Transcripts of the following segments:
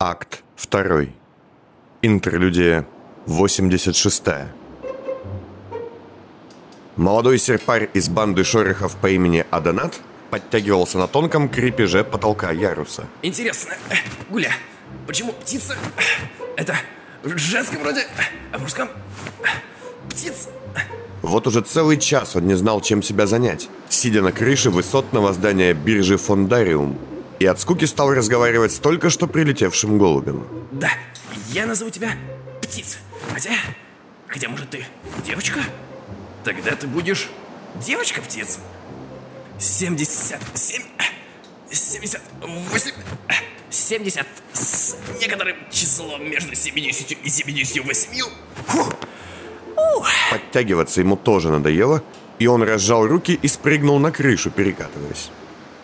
Акт 2. Интерлюдия 86. Молодой серпарь из банды шорохов по имени Адонат подтягивался на тонком крепеже потолка яруса. Интересно, Гуля, почему птица? Это в женском роде, а в мужском птиц? Вот уже целый час он не знал, чем себя занять, сидя на крыше высотного здания биржи Фондариум, и от скуки стал разговаривать с только что прилетевшим голубем. Да, я назову тебя птиц. Хотя, хотя может ты девочка? Тогда ты будешь девочка-птиц. 77, 78, 70 с некоторым числом между 70 и 78. Фух. Ух. Подтягиваться ему тоже надоело, и он разжал руки и спрыгнул на крышу, перекатываясь.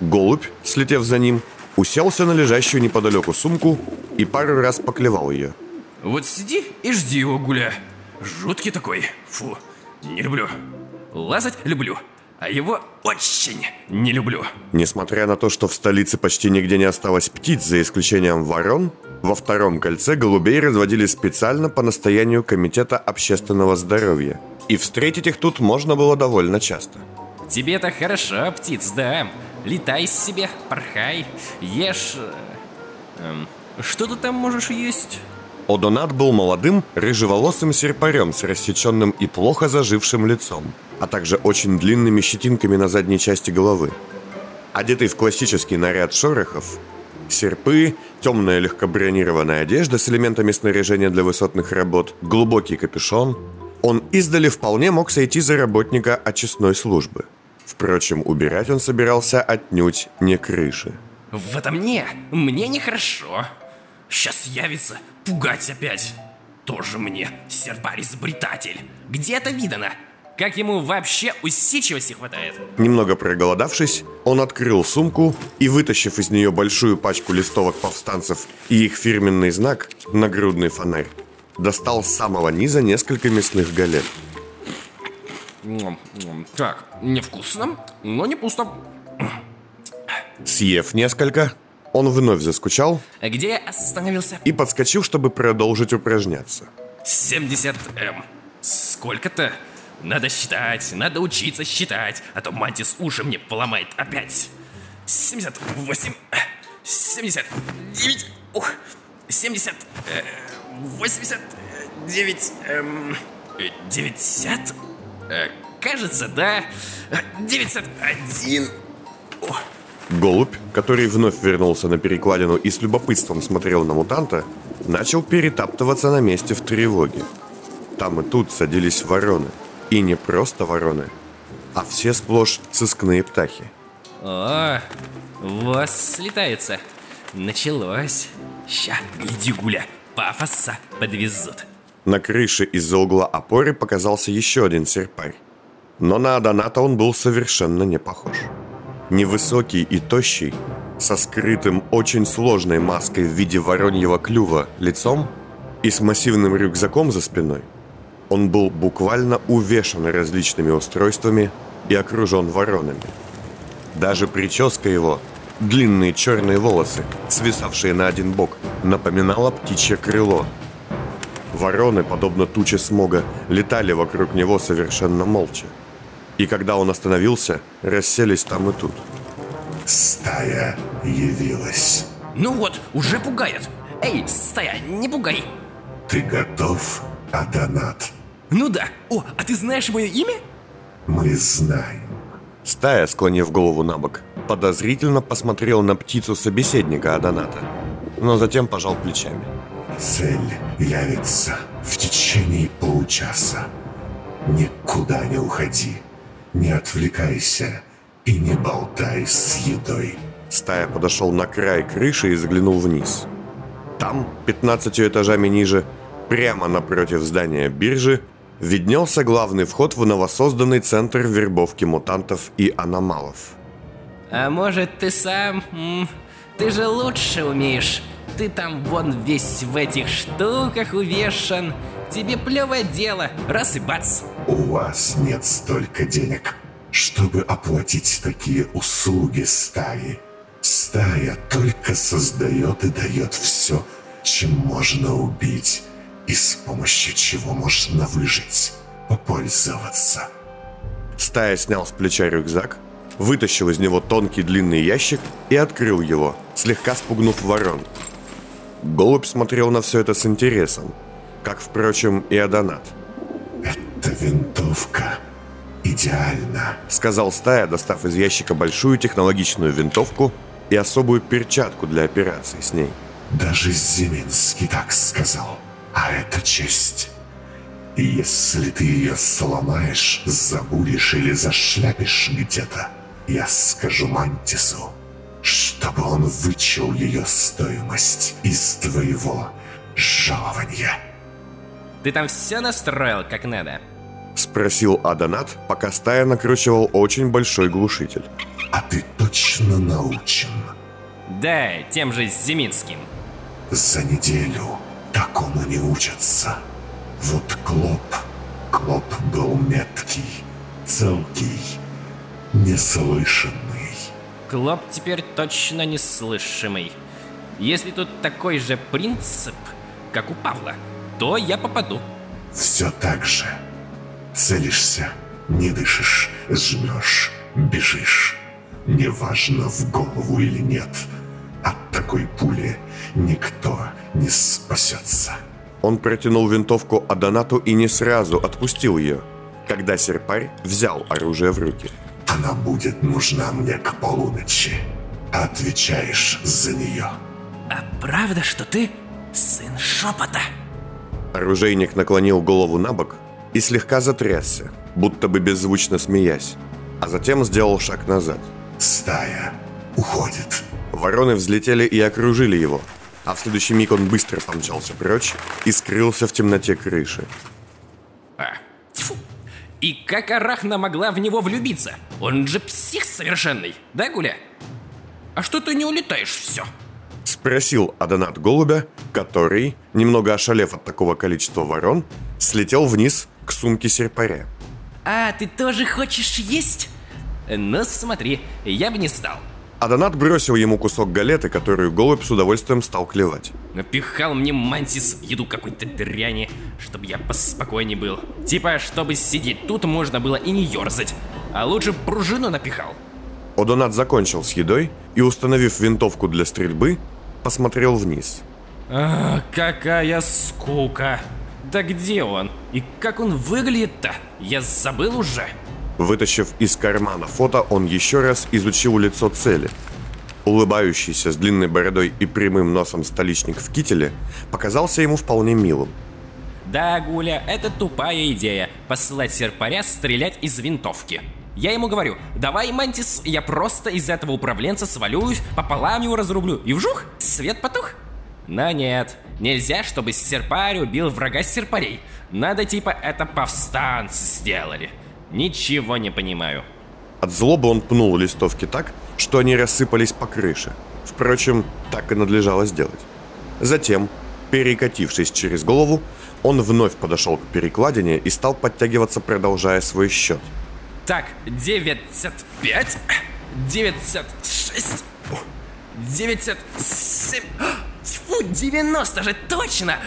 Голубь, слетев за ним, уселся на лежащую неподалеку сумку и пару раз поклевал ее. Вот сиди и жди его, Гуля. Жуткий такой. Фу, не люблю. Лазать люблю, а его очень не люблю. Несмотря на то, что в столице почти нигде не осталось птиц, за исключением ворон, во втором кольце голубей разводили специально по настоянию Комитета общественного здоровья. И встретить их тут можно было довольно часто. Тебе-то хорошо, птиц, да. Летай себе, порхай, ешь... эм, что ты там можешь есть? Одонат был молодым, рыжеволосым серпарем с рассеченным и плохо зажившим лицом, а также очень длинными щетинками на задней части головы. Одетый в классический наряд шорохов, серпы, темная легкобронированная одежда с элементами снаряжения для высотных работ, глубокий капюшон, он издали вполне мог сойти за работника очистной службы. Впрочем, убирать он собирался отнюдь не крыши. В этом мне, мне нехорошо. Сейчас явится пугать опять. Тоже мне серпарь-изобретатель. Где это видано? Как ему вообще усидчивости хватает? Немного проголодавшись, он открыл сумку и, вытащив из нее большую пачку листовок повстанцев и их фирменный знак, нагрудный фонарь, достал с самого низа несколько мясных галет. Так, невкусно, но не пусто. Съев несколько, он вновь заскучал Где я остановился? и подскочил, чтобы продолжить упражняться. 70 М. Сколько-то? Надо считать, надо учиться считать, а то мантис уши мне поломает опять. 78, 79, ух, 70, э, 89, эм, э, 90, э, кажется, да, э, 901, О, Голубь, который вновь вернулся на перекладину и с любопытством смотрел на мутанта, начал перетаптываться на месте в тревоге. Там и тут садились вороны. И не просто вороны, а все сплошь сыскные птахи. О, вас слетается. Началось. Ща, гляди, Гуля, пафоса подвезут. На крыше из-за угла опоры показался еще один серпарь. Но на Адоната он был совершенно не похож. Невысокий и тощий, со скрытым очень сложной маской в виде вороньего клюва лицом и с массивным рюкзаком за спиной, он был буквально увешан различными устройствами и окружен воронами. Даже прическа его, длинные черные волосы, свисавшие на один бок, напоминала птичье крыло. Вороны, подобно туче смога, летали вокруг него совершенно молча. И когда он остановился, расселись там и тут. Стая явилась. Ну вот, уже пугает. Эй, стая, не пугай. Ты готов, Адонат? Ну да. О, а ты знаешь мое имя? Мы знаем. Стая, склонив голову на бок, подозрительно посмотрел на птицу собеседника Адоната, но затем пожал плечами. Цель явится в течение получаса. Никуда не уходи, не отвлекайся и не болтай с едой. Стая подошел на край крыши и заглянул вниз. Там, 15 этажами ниже, прямо напротив здания биржи, виднелся главный вход в новосозданный центр вербовки мутантов и аномалов. А может ты сам? Ты же лучше умеешь. Ты там вон весь в этих штуках увешан. Тебе плевое дело. Раз и бац. У вас нет столько денег, чтобы оплатить такие услуги стаи. Стая только создает и дает все, чем можно убить и с помощью чего можно выжить, попользоваться. Стая снял с плеча рюкзак, вытащил из него тонкий длинный ящик и открыл его, слегка спугнув ворон. Голубь смотрел на все это с интересом, как, впрочем, и Адонат. «Это винтовка. Идеально», — сказал Стая, достав из ящика большую технологичную винтовку и особую перчатку для операции с ней. «Даже Зиминский так сказал. А это честь. И если ты ее сломаешь, забудешь или зашляпишь где-то, я скажу Мантису, чтобы он вычел ее стоимость из твоего жалования». Ты там все настроил как надо? Спросил Адонат, пока стая накручивал очень большой глушитель. А ты точно научен? Да, тем же Зиминским. За неделю такому не учатся. Вот Клоп, Клоп был меткий, целкий, неслышанный. Клоп теперь точно неслышимый. Если тут такой же принцип, как у Павла, то я попаду. Все так же. Целишься, не дышишь, жмешь, бежишь. Неважно, в голову или нет. От такой пули никто не спасется. Он протянул винтовку Адонату и не сразу отпустил ее, когда серпарь взял оружие в руки. Она будет нужна мне к полуночи. Отвечаешь за нее. А правда, что ты сын шепота? Оружейник наклонил голову на бок и слегка затрясся, будто бы беззвучно смеясь, а затем сделал шаг назад. Стая уходит. Вороны взлетели и окружили его, а в следующий миг он быстро помчался прочь и скрылся в темноте крыши. И как Арахна могла в него влюбиться? Он же псих совершенный, да, Гуля? А что ты не улетаешь все? Спросил Адонат голубя, который, немного ошалев от такого количества ворон, слетел вниз к сумке серпаря. А, ты тоже хочешь есть? Ну смотри, я бы не стал. Адонат бросил ему кусок галеты, которую голубь с удовольствием стал клевать. Напихал мне мантис еду какой-то дряни, чтобы я поспокойнее был. Типа, чтобы сидеть тут можно было и не ерзать. А лучше пружину напихал. Одонат закончил с едой и, установив винтовку для стрельбы, посмотрел вниз. А, какая скука. Да где он? И как он выглядит-то? Я забыл уже. Вытащив из кармана фото, он еще раз изучил лицо цели. Улыбающийся с длинной бородой и прямым носом столичник в кителе показался ему вполне милым. Да, Гуля, это тупая идея – посылать серпаря стрелять из винтовки. Я ему говорю, давай, Мантис, я просто из этого управленца свалюсь, пополам его разрублю, и вжух, свет потух. Но нет, нельзя, чтобы серпарь убил врага серпарей. Надо типа это повстанцы сделали. Ничего не понимаю. От злобы он пнул листовки так, что они рассыпались по крыше. Впрочем, так и надлежало сделать. Затем, перекатившись через голову, он вновь подошел к перекладине и стал подтягиваться, продолжая свой счет. Так, 95, 96, 97, фу, 90 же точно!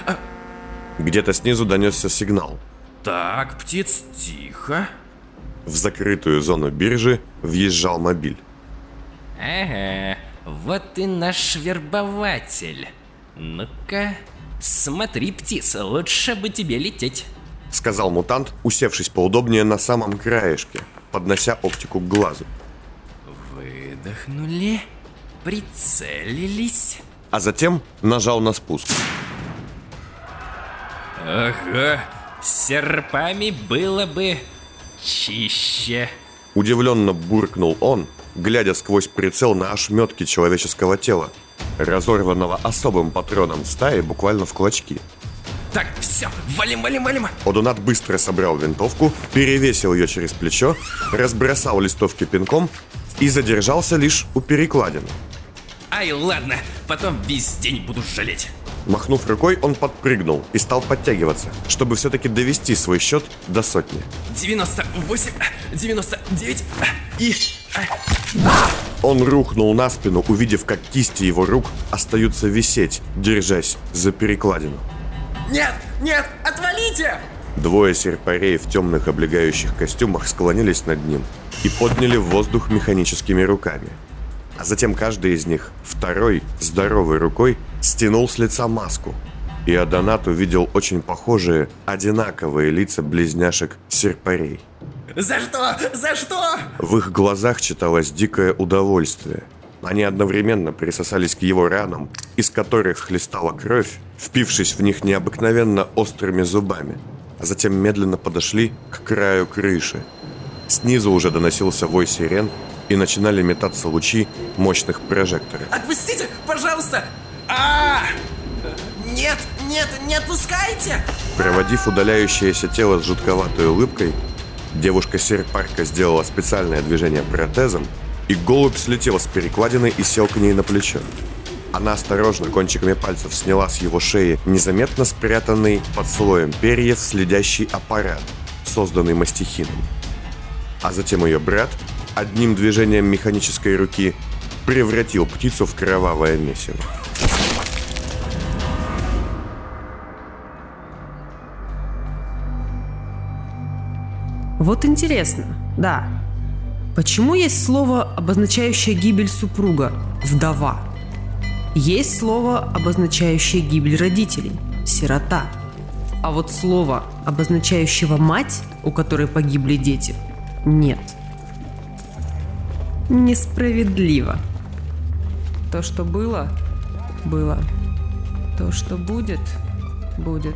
Где-то снизу донесся сигнал. Так, птиц, тихо. В закрытую зону биржи въезжал мобиль. Ага, вот и наш вербователь. Ну-ка, смотри, птица, лучше бы тебе лететь. Сказал мутант, усевшись поудобнее на самом краешке, поднося оптику к глазу. Выдохнули, прицелились. А затем нажал на спуск. Ага, с серпами было бы чище. Удивленно буркнул он, глядя сквозь прицел на ошметки человеческого тела, разорванного особым патроном стаи буквально в клочки. Так, все, валим, валим, валим. Одунат быстро собрал винтовку, перевесил ее через плечо, разбросал листовки пинком и задержался лишь у перекладины. Ай, ладно, потом весь день буду жалеть. Махнув рукой, он подпрыгнул и стал подтягиваться, чтобы все-таки довести свой счет до сотни. 98, 99 и Он рухнул на спину, увидев, как кисти его рук остаются висеть, держась за перекладину. Нет, нет, отвалите! Двое серпарей в темных облегающих костюмах склонились над ним и подняли в воздух механическими руками. А затем каждый из них, второй, здоровой рукой, стянул с лица маску. И Адонат увидел очень похожие, одинаковые лица близняшек серпарей. За что? За что? В их глазах читалось дикое удовольствие. Они одновременно присосались к его ранам, из которых хлестала кровь, впившись в них необыкновенно острыми зубами, а затем медленно подошли к краю крыши. Снизу уже доносился вой сирен, и начинали метаться лучи мощных прожекторов. Отпустите, пожалуйста! А! Нет, нет, не отпускайте! Проводив удаляющееся тело с жутковатой улыбкой, девушка серпарка сделала специальное движение протезом, и голубь слетел с перекладины и сел к ней на плечо. Она осторожно кончиками пальцев сняла с его шеи незаметно спрятанный под слоем перьев следящий аппарат, созданный мастихином. А затем ее брат одним движением механической руки превратил птицу в кровавое месиво. Вот интересно, да. Почему есть слово, обозначающее гибель супруга – вдова? Есть слово, обозначающее гибель родителей – сирота. А вот слово, обозначающего мать, у которой погибли дети – нет. Несправедливо. То, что было, было. То, что будет, будет.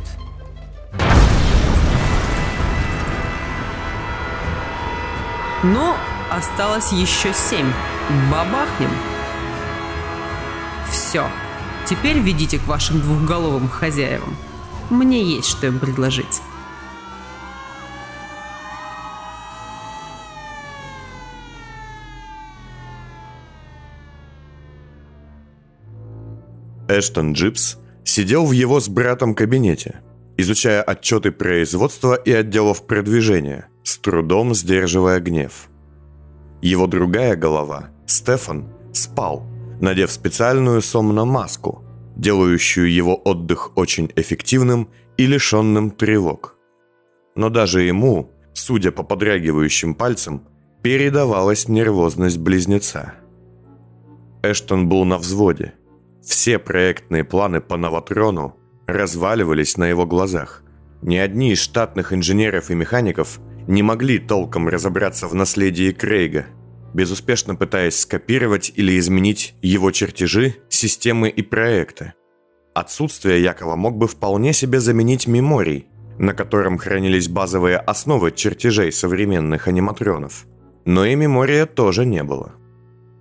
Но осталось еще семь. Бабахнем. Все. Теперь ведите к вашим двухголовым хозяевам. Мне есть что им предложить. Эштон Джипс сидел в его с братом кабинете, изучая отчеты производства и отделов продвижения, с трудом сдерживая гнев. Его другая голова, Стефан, спал, надев специальную сомномаску, делающую его отдых очень эффективным и лишенным тревог. Но даже ему, судя по подрагивающим пальцам, передавалась нервозность близнеца. Эштон был на взводе. Все проектные планы по Новотрону разваливались на его глазах. Ни одни из штатных инженеров и механиков не могли толком разобраться в наследии Крейга – безуспешно пытаясь скопировать или изменить его чертежи, системы и проекты. Отсутствие Якова мог бы вполне себе заменить меморий, на котором хранились базовые основы чертежей современных аниматронов. Но и мемория тоже не было.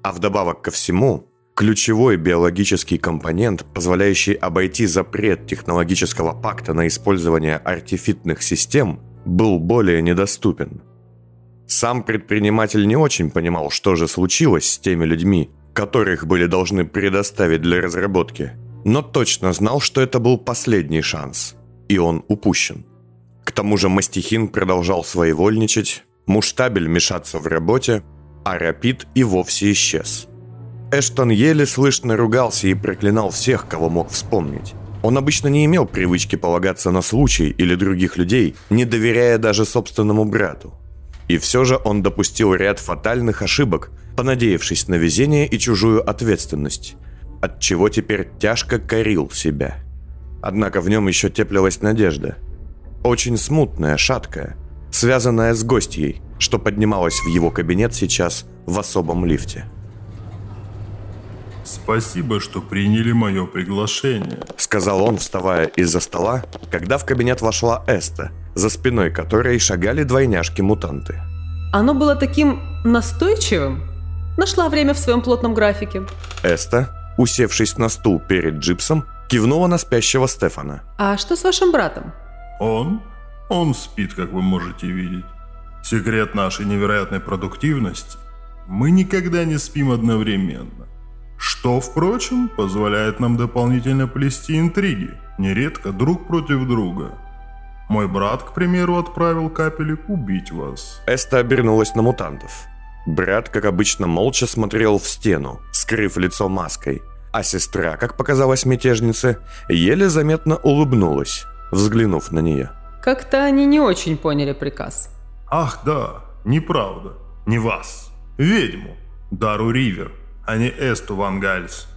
А вдобавок ко всему, ключевой биологический компонент, позволяющий обойти запрет технологического пакта на использование артефитных систем, был более недоступен – сам предприниматель не очень понимал, что же случилось с теми людьми, которых были должны предоставить для разработки, но точно знал, что это был последний шанс, и он упущен. К тому же Мастихин продолжал своевольничать, Муштабель мешаться в работе, а Рапид и вовсе исчез. Эштон еле слышно ругался и проклинал всех, кого мог вспомнить. Он обычно не имел привычки полагаться на случай или других людей, не доверяя даже собственному брату. И все же он допустил ряд фатальных ошибок, понадеявшись на везение и чужую ответственность, от чего теперь тяжко корил себя. Однако в нем еще теплилась надежда. Очень смутная, шаткая, связанная с гостьей, что поднималась в его кабинет сейчас в особом лифте. «Спасибо, что приняли мое приглашение», — сказал он, вставая из-за стола, когда в кабинет вошла Эста, за спиной которой шагали двойняшки-мутанты. Оно было таким настойчивым. Нашла время в своем плотном графике. Эста, усевшись на стул перед Джипсом, кивнула на спящего Стефана. А что с вашим братом? Он? Он спит, как вы можете видеть. Секрет нашей невероятной продуктивности – мы никогда не спим одновременно. Что, впрочем, позволяет нам дополнительно плести интриги, нередко друг против друга – мой брат, к примеру, отправил капелек убить вас. Эста обернулась на мутантов. Брат, как обычно, молча смотрел в стену, скрыв лицо маской, а сестра, как показалось мятежнице, еле заметно улыбнулась, взглянув на нее. Как-то они не очень поняли приказ. Ах да, неправда. Не вас. Ведьму. Дару Ривер, а не Эсту Ван Гальс.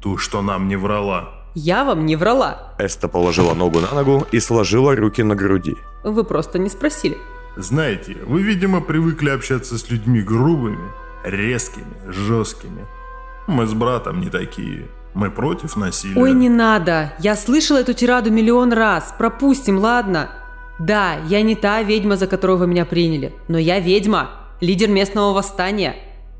Ту, что нам не врала. Я вам не врала. Эста положила ногу на ногу и сложила руки на груди. Вы просто не спросили. Знаете, вы, видимо, привыкли общаться с людьми грубыми, резкими, жесткими. Мы с братом не такие. Мы против насилия. Ой, не надо. Я слышала эту тираду миллион раз. Пропустим, ладно? Да, я не та ведьма, за которую вы меня приняли. Но я ведьма. Лидер местного восстания.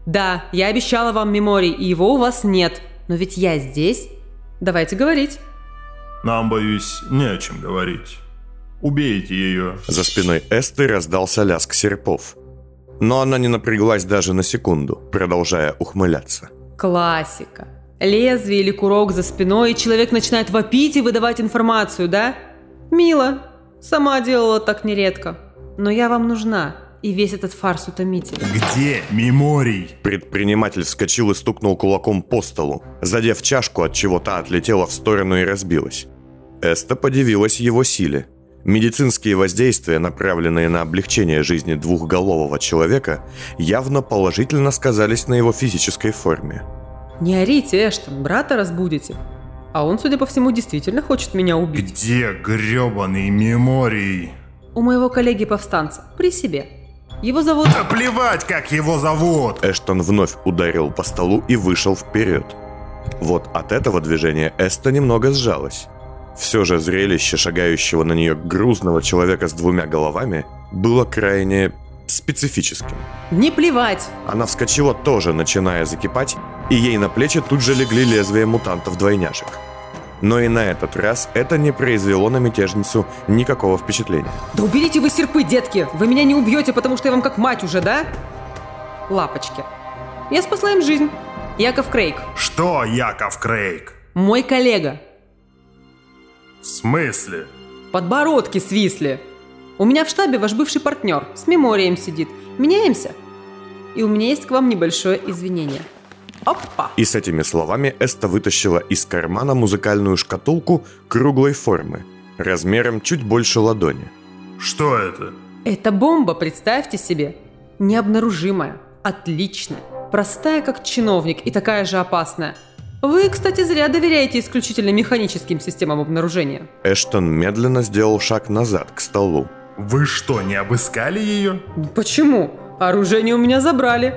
Да, я обещала вам меморий, и его у вас нет. Но ведь я здесь. Давайте говорить. Нам, боюсь, не о чем говорить. Убейте ее. За спиной Эсты раздался лязг серпов. Но она не напряглась даже на секунду, продолжая ухмыляться. Классика. Лезвие или курок за спиной, и человек начинает вопить и выдавать информацию, да? Мило. Сама делала так нередко. Но я вам нужна, и весь этот фарс утомителен. Где меморий? Предприниматель вскочил и стукнул кулаком по столу, задев чашку, от чего та отлетела в сторону и разбилась. Эста подивилась его силе. Медицинские воздействия, направленные на облегчение жизни двухголового человека, явно положительно сказались на его физической форме. Не орите, Эштон, брата разбудите. А он, судя по всему, действительно хочет меня убить. Где гребаный меморий? У моего коллеги-повстанца, при себе. Его зовут... Да плевать, как его зовут! Эштон вновь ударил по столу и вышел вперед. Вот от этого движения Эста немного сжалась. Все же зрелище шагающего на нее грузного человека с двумя головами было крайне специфическим. Не плевать! Она вскочила тоже, начиная закипать, и ей на плечи тут же легли лезвия мутантов-двойняшек. Но и на этот раз это не произвело на мятежницу никакого впечатления. Да уберите вы серпы, детки! Вы меня не убьете, потому что я вам как мать уже, да? Лапочки. Я спасла им жизнь. Яков Крейг. Что, Яков Крейг? Мой коллега. В смысле? Подбородки свисли. У меня в штабе ваш бывший партнер. С меморием сидит. Меняемся? И у меня есть к вам небольшое извинение. Опа! И с этими словами Эста вытащила из кармана музыкальную шкатулку круглой формы, размером чуть больше ладони. Что это? Это бомба, представьте себе. Необнаружимая, отличная, простая как чиновник и такая же опасная. Вы, кстати, зря доверяете исключительно механическим системам обнаружения. Эштон медленно сделал шаг назад к столу. Вы что, не обыскали ее? Почему? Оружие у меня забрали.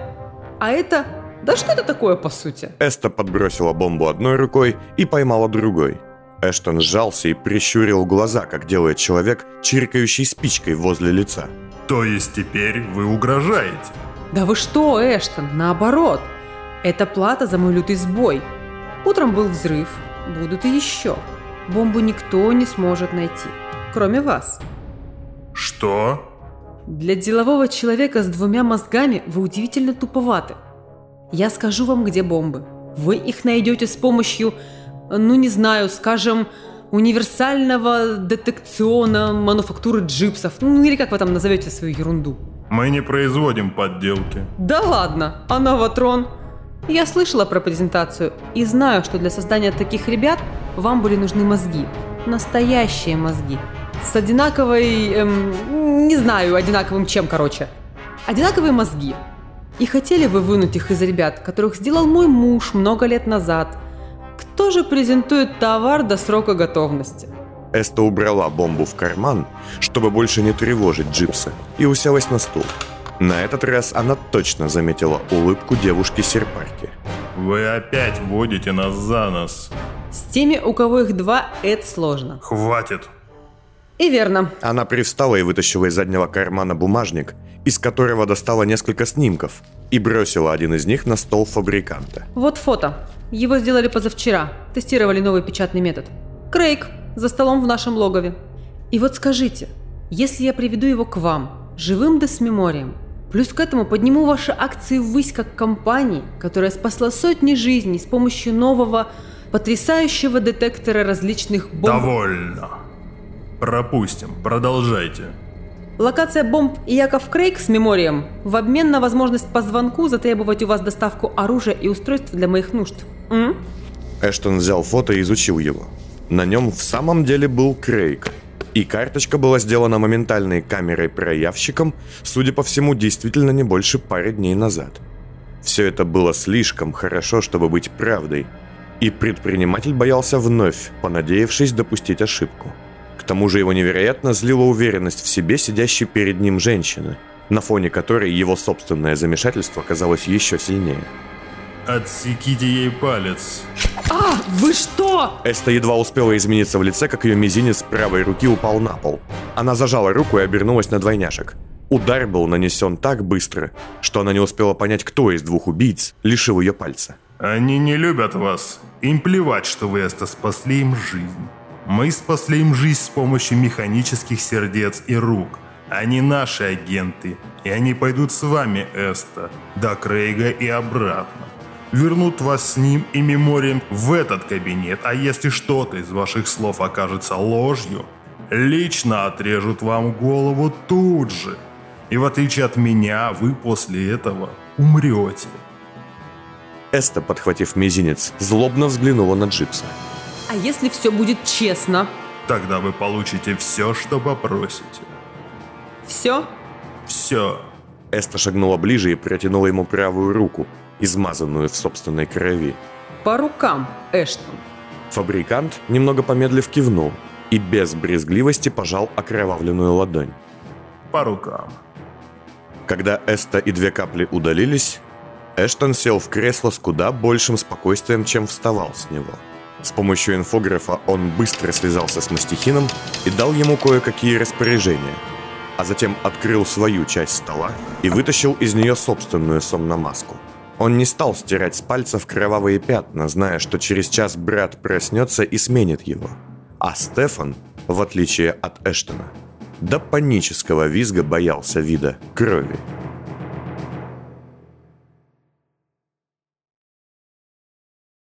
А это... Да что это такое, по сути? Эста подбросила бомбу одной рукой и поймала другой. Эштон сжался и прищурил глаза, как делает человек, чиркающий спичкой возле лица. То есть теперь вы угрожаете? Да вы что, Эштон, наоборот. Это плата за мой лютый сбой. Утром был взрыв, будут и еще. Бомбу никто не сможет найти, кроме вас. Что? Для делового человека с двумя мозгами вы удивительно туповаты. Я скажу вам, где бомбы. Вы их найдете с помощью, ну не знаю, скажем, универсального детекциона мануфактуры джипсов. Ну или как вы там назовете свою ерунду. Мы не производим подделки. Да ладно, а новотрон? Я слышала про презентацию и знаю, что для создания таких ребят вам были нужны мозги. Настоящие мозги. С одинаковой... Эм, не знаю, одинаковым чем, короче. Одинаковые мозги. И хотели вы вынуть их из ребят, которых сделал мой муж много лет назад. Кто же презентует товар до срока готовности? Эста убрала бомбу в карман, чтобы больше не тревожить Джипса, и уселась на стул. На этот раз она точно заметила улыбку девушки-серпарки. Вы опять водите нас за нос. С теми, у кого их два, это сложно. Хватит. И верно. Она привстала и вытащила из заднего кармана бумажник, из которого достала несколько снимков, и бросила один из них на стол фабриканта. Вот фото. Его сделали позавчера. Тестировали новый печатный метод. Крейг, за столом в нашем логове. И вот скажите, если я приведу его к вам, живым да с меморием, плюс к этому подниму ваши акции ввысь как компании, которая спасла сотни жизней с помощью нового потрясающего детектора различных бомб... Довольно. Пропустим, продолжайте. Локация бомб Яков Крейг с меморием в обмен на возможность по звонку затребовать у вас доставку оружия и устройств для моих нужд. М? Эштон взял фото и изучил его. На нем в самом деле был Крейг. И карточка была сделана моментальной камерой-проявщиком, судя по всему, действительно не больше пары дней назад. Все это было слишком хорошо, чтобы быть правдой. И предприниматель боялся вновь, понадеявшись допустить ошибку. К тому же его невероятно злила уверенность в себе сидящей перед ним женщины, на фоне которой его собственное замешательство казалось еще сильнее. Отсеките ей палец. А, вы что? Эста едва успела измениться в лице, как ее мизинец правой руки упал на пол. Она зажала руку и обернулась на двойняшек. Удар был нанесен так быстро, что она не успела понять, кто из двух убийц лишил ее пальца. Они не любят вас. Им плевать, что вы это спасли им жизнь. Мы спасли им жизнь с помощью механических сердец и рук. Они наши агенты, и они пойдут с вами, Эста, до Крейга и обратно. Вернут вас с ним и меморием в этот кабинет, а если что-то из ваших слов окажется ложью, лично отрежут вам голову тут же. И в отличие от меня, вы после этого умрете. Эста, подхватив мизинец, злобно взглянула на Джипса. А если все будет честно? Тогда вы получите все, что попросите. Все? Все. Эста шагнула ближе и протянула ему правую руку, измазанную в собственной крови. По рукам, Эштон. Фабрикант, немного помедлив, кивнул и без брезгливости пожал окровавленную ладонь. По рукам. Когда Эста и две капли удалились, Эштон сел в кресло с куда большим спокойствием, чем вставал с него. С помощью инфографа он быстро связался с Мастихином и дал ему кое-какие распоряжения, а затем открыл свою часть стола и вытащил из нее собственную сомномаску. Он не стал стирать с пальцев кровавые пятна, зная, что через час брат проснется и сменит его. А Стефан, в отличие от Эштона, до панического визга боялся вида крови.